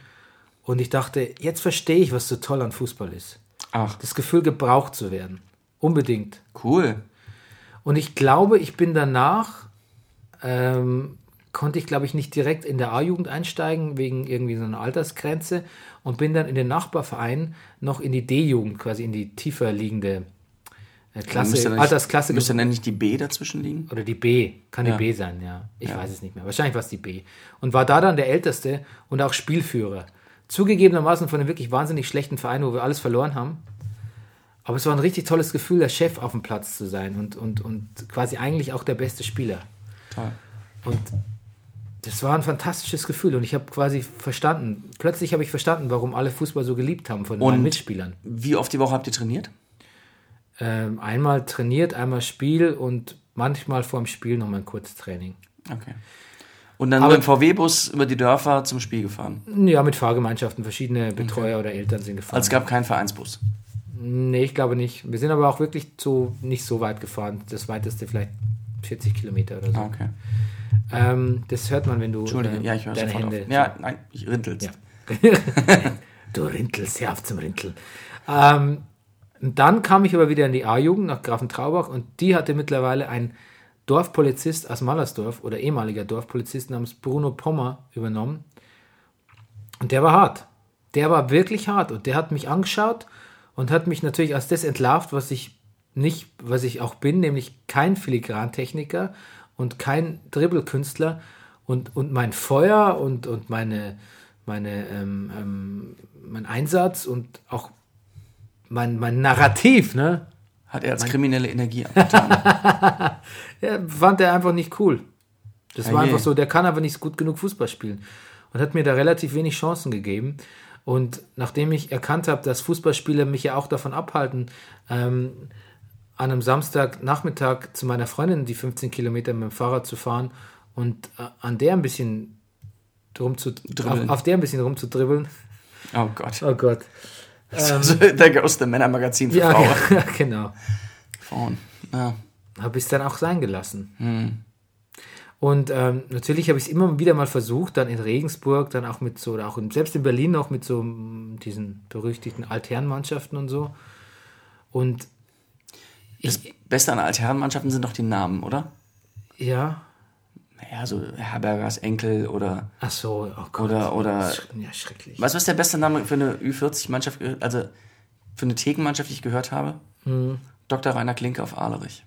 S3: Und ich dachte, jetzt verstehe ich, was so toll an Fußball ist.
S4: Ach,
S3: Das Gefühl, gebraucht zu werden. Unbedingt.
S4: cool.
S3: Und ich glaube, ich bin danach, ähm, konnte ich, glaube ich, nicht direkt in der A-Jugend einsteigen, wegen irgendwie so einer Altersgrenze. Und bin dann in den Nachbarverein noch in die D-Jugend, quasi in die tiefer liegende äh, Klasse,
S4: Müsste da nicht-
S3: Altersklasse
S4: Müsste dann nicht die B dazwischen liegen?
S3: oder die B, kann
S4: Ja.
S3: die B sein, ja. Ich
S4: Ja.
S3: weiß es nicht mehr. Wahrscheinlich war es die B. Und war da dann der Älteste und auch Spielführer. Zugegebenermaßen von einem wirklich wahnsinnig schlechten Verein, wo wir alles verloren haben. Aber es war ein richtig tolles Gefühl, der Chef auf dem Platz zu sein und, und, und quasi eigentlich auch der beste Spieler.
S4: Toll.
S3: Und das war ein fantastisches Gefühl und ich habe quasi verstanden, plötzlich habe ich verstanden, warum alle Fußball so geliebt haben von meinen
S4: Und-
S3: Mitspielern.
S4: Wie oft die Woche habt ihr trainiert?
S3: Ähm, einmal trainiert, einmal Spiel und manchmal vor dem Spiel nochmal ein Kurztraining.
S4: Okay. Und dann
S3: Aber-
S4: mit dem VW-Bus über die Dörfer zum Spiel gefahren.
S3: Ja, mit Fahrgemeinschaften. Verschiedene Betreuer oder Eltern sind gefahren.
S4: Also es gab keinen Vereinsbus.
S3: nee, ich glaube nicht. Wir sind aber auch wirklich so nicht so weit gefahren. Das weiteste vielleicht 40 Kilometer oder so.
S4: Ah, okay.
S3: Ähm, das hört man, wenn du
S4: Entschuldige,
S3: äh,
S4: ja, ich höre
S3: deine
S4: sofort
S3: Hände.
S4: auf. Ja, nein, ich rintelst.
S3: Ja. du Rintelst, hör auf zum Rinteln. Ähm, und dann kam ich aber wieder in die A-Jugend nach Grafentraubach und die hatte mittlerweile ein Dorfpolizist aus Mallersdorf oder ehemaliger Dorfpolizist namens Bruno Pommer übernommen. Und der war hart. Der war wirklich hart und der hat mich angeschaut und hat mich natürlich als das entlarvt, was ich nicht, was ich auch bin, nämlich kein Filigrantechniker und kein Dribbelkünstler und, und mein Feuer und, und meine, meine, ähm, ähm, mein Einsatz und auch mein, mein Narrativ, ne?
S4: Hat er als kriminelle Energie abgetan.
S3: Ja, fand er einfach nicht cool. Das
S4: Ah
S3: war einfach so, der kann aber nicht gut genug Fußball spielen. Und hat mir da relativ wenig Chancen gegeben. Und nachdem ich erkannt habe, dass Fußballspieler mich ja auch davon abhalten, ähm, an einem Samstagnachmittag zu meiner Freundin die 15 Kilometer mit dem Fahrrad zu fahren und äh, an der ein bisschen rumzu
S4: Dribbeln.
S3: auf, auf der ein bisschen rumzudribbeln.
S4: oh Gott.
S3: Oh Gott.
S4: Der Ghost der Männermagazin für
S3: Ja,
S4: Frauen.
S3: ja, genau.
S4: Frauen. Ja.
S3: habe ich es dann auch sein gelassen.
S4: Hm.
S3: Und ähm, natürlich habe ich es immer wieder mal versucht, dann in Regensburg, dann auch mit so, oder auch in, selbst in Berlin noch mit so mm, diesen berüchtigten Altherrenmannschaften und so. Und
S4: Das Beste an Altherrenmannschaften sind doch die Namen, oder?
S3: ja,
S4: Naja, so Herbergers Enkel oder.
S3: ach so, oh Gott.
S4: Oder- oder-
S3: Ja, schrecklich.
S4: Weißt du, was der beste Name für eine Ü40-Mannschaft, ge- also für eine Thekenmannschaft, die ich gehört habe?
S3: Hm.
S4: Dr. Rainer Klinke auf Ahlerich.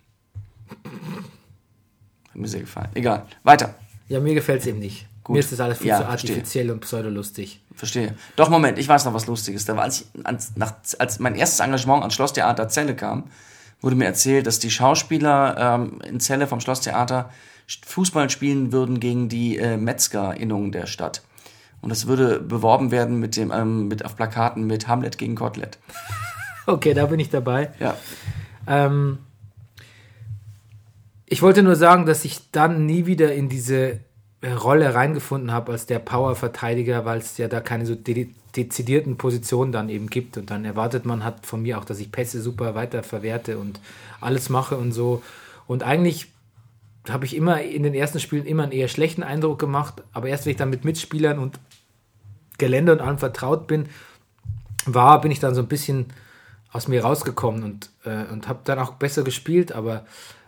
S4: Hat mir sehr gefallen. Egal. Weiter.
S3: Ja, mir gefällt es eben nicht.
S4: Gut.
S3: Mir ist das alles viel
S4: Ja,
S3: zu
S4: verstehe.
S3: artifiziell und pseudolustig.
S4: Verstehe. Doch, Moment, ich weiß noch was Lustiges. Da war, als, ich, als, nach, als mein erstes Engagement ans Schlosstheater Celle kam, wurde mir erzählt, dass die Schauspieler ähm, in Celle vom Schlosstheater Fußball spielen würden gegen die äh, Metzgerinnungen der Stadt. Und das würde beworben werden mit dem, ähm, mit auf Plakaten mit Hamlet gegen Kotelett.
S3: Okay, da bin ich dabei.
S4: Ja.
S3: Ähm, ich wollte nur sagen, dass ich dann nie wieder in diese äh, Rolle reingefunden habe als der Power-Verteidiger, weil es ja da keine so de dezidierten Positionen dann eben gibt. Und dann erwartet man hat von mir auch, dass ich Pässe super weiter verwerte und alles mache und so. Und eigentlich habe ich immer in den ersten Spielen immer einen eher schlechten Eindruck gemacht, aber erst wenn ich dann mit Mitspielern und Gelände und allem vertraut bin, war, bin ich dann so ein bisschen aus mir rausgekommen und, äh, und habe dann auch besser gespielt, aber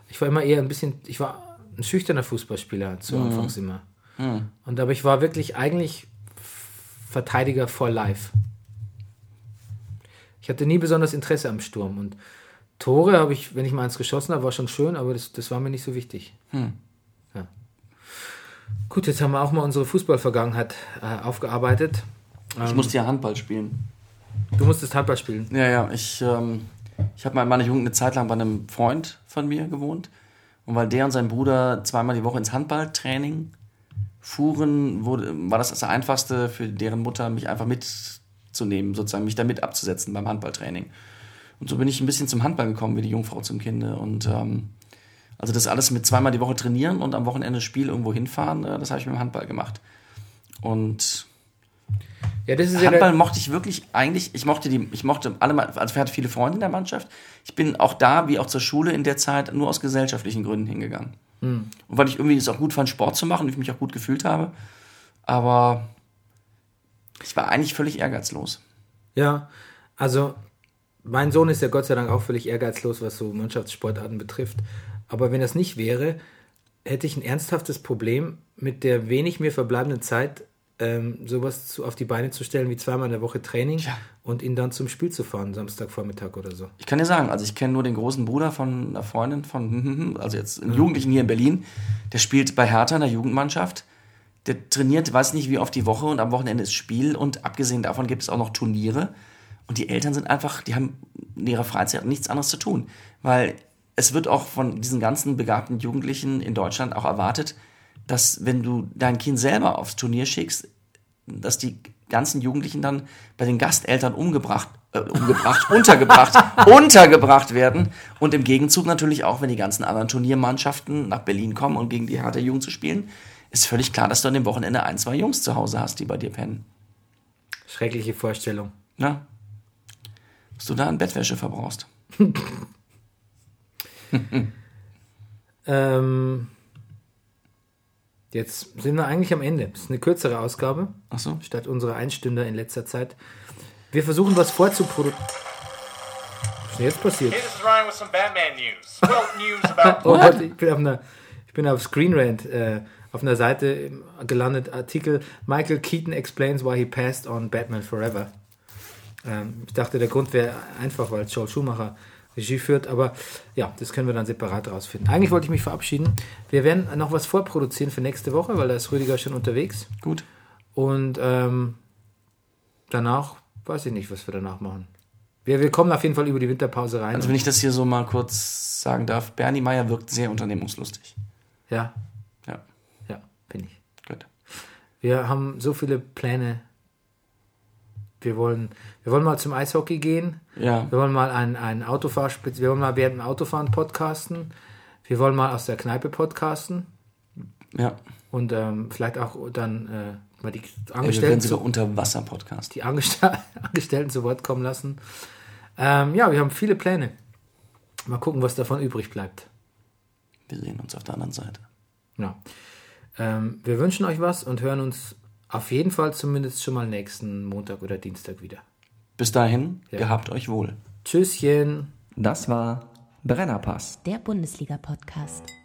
S3: ich war immer eher ein bisschen, ich war ein schüchterner Fußballspieler zu
S4: Mhm.
S3: Anfangs immer. Und aber ich war wirklich eigentlich Verteidiger for life. Ich hatte nie besonders Interesse am Sturm und Tore habe ich, wenn ich mal eins geschossen habe, war schon schön, aber das, das war mir nicht so wichtig.
S4: Hm.
S3: Ja. Gut, jetzt haben wir auch mal unsere Fußballvergangenheit äh, aufgearbeitet.
S4: Ich musste ja Handball spielen.
S3: Du musstest Handball spielen.
S4: Ja, ja, ich, ähm, ich habe mal in meiner Jugend eine Zeit lang bei einem Freund von mir gewohnt. Und weil der und sein Bruder zweimal die Woche ins Handballtraining fuhren, wurde, war das das Einfachste für deren Mutter, mich einfach mitzunehmen, sozusagen mich damit abzusetzen beim Handballtraining. Und so bin ich ein bisschen zum Handball gekommen, wie die Jungfrau zum Kinde. Und ähm, also das alles mit zweimal die Woche trainieren und am Wochenende Spiel irgendwo hinfahren, äh, das habe ich mit dem Handball gemacht. Und
S3: Ja, das ist ja
S4: Handball
S3: der,
S4: mochte ich wirklich eigentlich, ich mochte die, ich mochte alle, also ich hatte viele Freunde in der Mannschaft. Ich bin auch da, wie auch zur Schule in der Zeit, nur aus gesellschaftlichen Gründen hingegangen.
S3: Hm.
S4: Und weil ich irgendwie es auch gut fand, Sport zu machen und ich mich auch gut gefühlt habe. Aber ich war eigentlich völlig ehrgeizlos.
S3: ja, also mein Sohn ist ja Gott sei Dank auch völlig ehrgeizlos, was so Mannschaftssportarten betrifft. Aber wenn das nicht wäre, hätte ich ein ernsthaftes Problem mit der wenig mir verbleibenden Zeit, ähm, sowas zu, auf die Beine zu stellen wie zweimal in der Woche Training
S4: Ja.
S3: und ihn dann zum Spiel zu fahren, Samstagvormittag oder so.
S4: Ich kann dir sagen, also ich kenne nur den großen Bruder von einer Freundin von, also jetzt einen Jugendlichen hier in Berlin, der spielt bei Hertha in der Jugendmannschaft. Der trainiert, weiß nicht wie oft die Woche und am Wochenende ist Spiel und abgesehen davon gibt es auch noch Turniere. Und die Eltern sind einfach, die haben in ihrer Freizeit nichts anderes zu tun. Weil es wird auch von diesen ganzen begabten Jugendlichen in Deutschland auch erwartet, dass wenn du dein Kind selber aufs Turnier schickst, dass die ganzen Jugendlichen dann bei den Gasteltern umgebracht, äh, umgebracht, untergebracht, untergebracht werden. Und im Gegenzug natürlich auch, wenn die ganzen anderen Turniermannschaften nach Berlin kommen, um gegen die Hertha Jugend zu spielen, ist völlig klar, dass du an dem Wochenende ein, zwei Jungs zu Hause hast, die bei dir pennen.
S3: Schreckliche Vorstellung.
S4: Na? Dass du da an Bettwäsche verbrauchst.
S3: Ähm, jetzt sind wir eigentlich am Ende. Das ist eine kürzere Ausgabe.
S4: Ach so?
S3: statt unserer Einstünder in letzter Zeit. Wir versuchen was vorzuproduzieren. Was ist denn jetzt passiert?
S2: Hey, this is Ryan with some Batman news. Well, news about
S3: Oh Gott, ich bin auf einer, ich bin auf Screen Rant äh, auf einer Seite ähm, gelandet, Artikel Michael Keaton explains why he passed on Batman Forever. Ähm, ich dachte, der Grund wäre einfach, weil Joel Schumacher Regie führt, aber ja, das können wir dann separat rausfinden. Eigentlich wollte ich mich verabschieden. Wir werden noch was vorproduzieren für nächste Woche, weil da ist Rüdiger schon unterwegs.
S4: Gut.
S3: Und ähm, danach weiß ich nicht, was wir danach machen. Wir, wir kommen auf jeden Fall über die Winterpause rein.
S4: Also wenn ich das hier so mal kurz sagen darf, Bernie Meyer wirkt sehr unternehmungslustig.
S3: ja,
S4: Ja,
S3: ja, bin ich.
S4: gut.
S3: Wir haben so viele Pläne. Wir wollen, wir wollen mal zum Eishockey gehen.
S4: Ja,
S3: Wir wollen mal ein, ein Autofahr, wir wollen mal während dem Autofahren podcasten. Wir wollen mal aus der Kneipe podcasten
S4: ja.
S3: und ähm, vielleicht auch dann äh, mal die
S4: Ey, wir
S3: Angestellten,
S4: werden
S3: zu,
S4: sogar Unterwasser-Podcast.
S3: die Angestell Angestellten zu Wort kommen lassen. Ähm, ja, wir haben viele Pläne. Mal gucken, was davon übrig bleibt.
S4: Wir sehen uns auf der anderen Seite.
S3: Ja. Ähm, wir wünschen euch was und hören uns auf jeden Fall zumindest schon mal nächsten Montag oder Dienstag wieder.
S4: Bis dahin, gehabt euch wohl.
S3: Tschüsschen.
S1: Das war Brennerpass.
S5: Der Bundesliga-Podcast.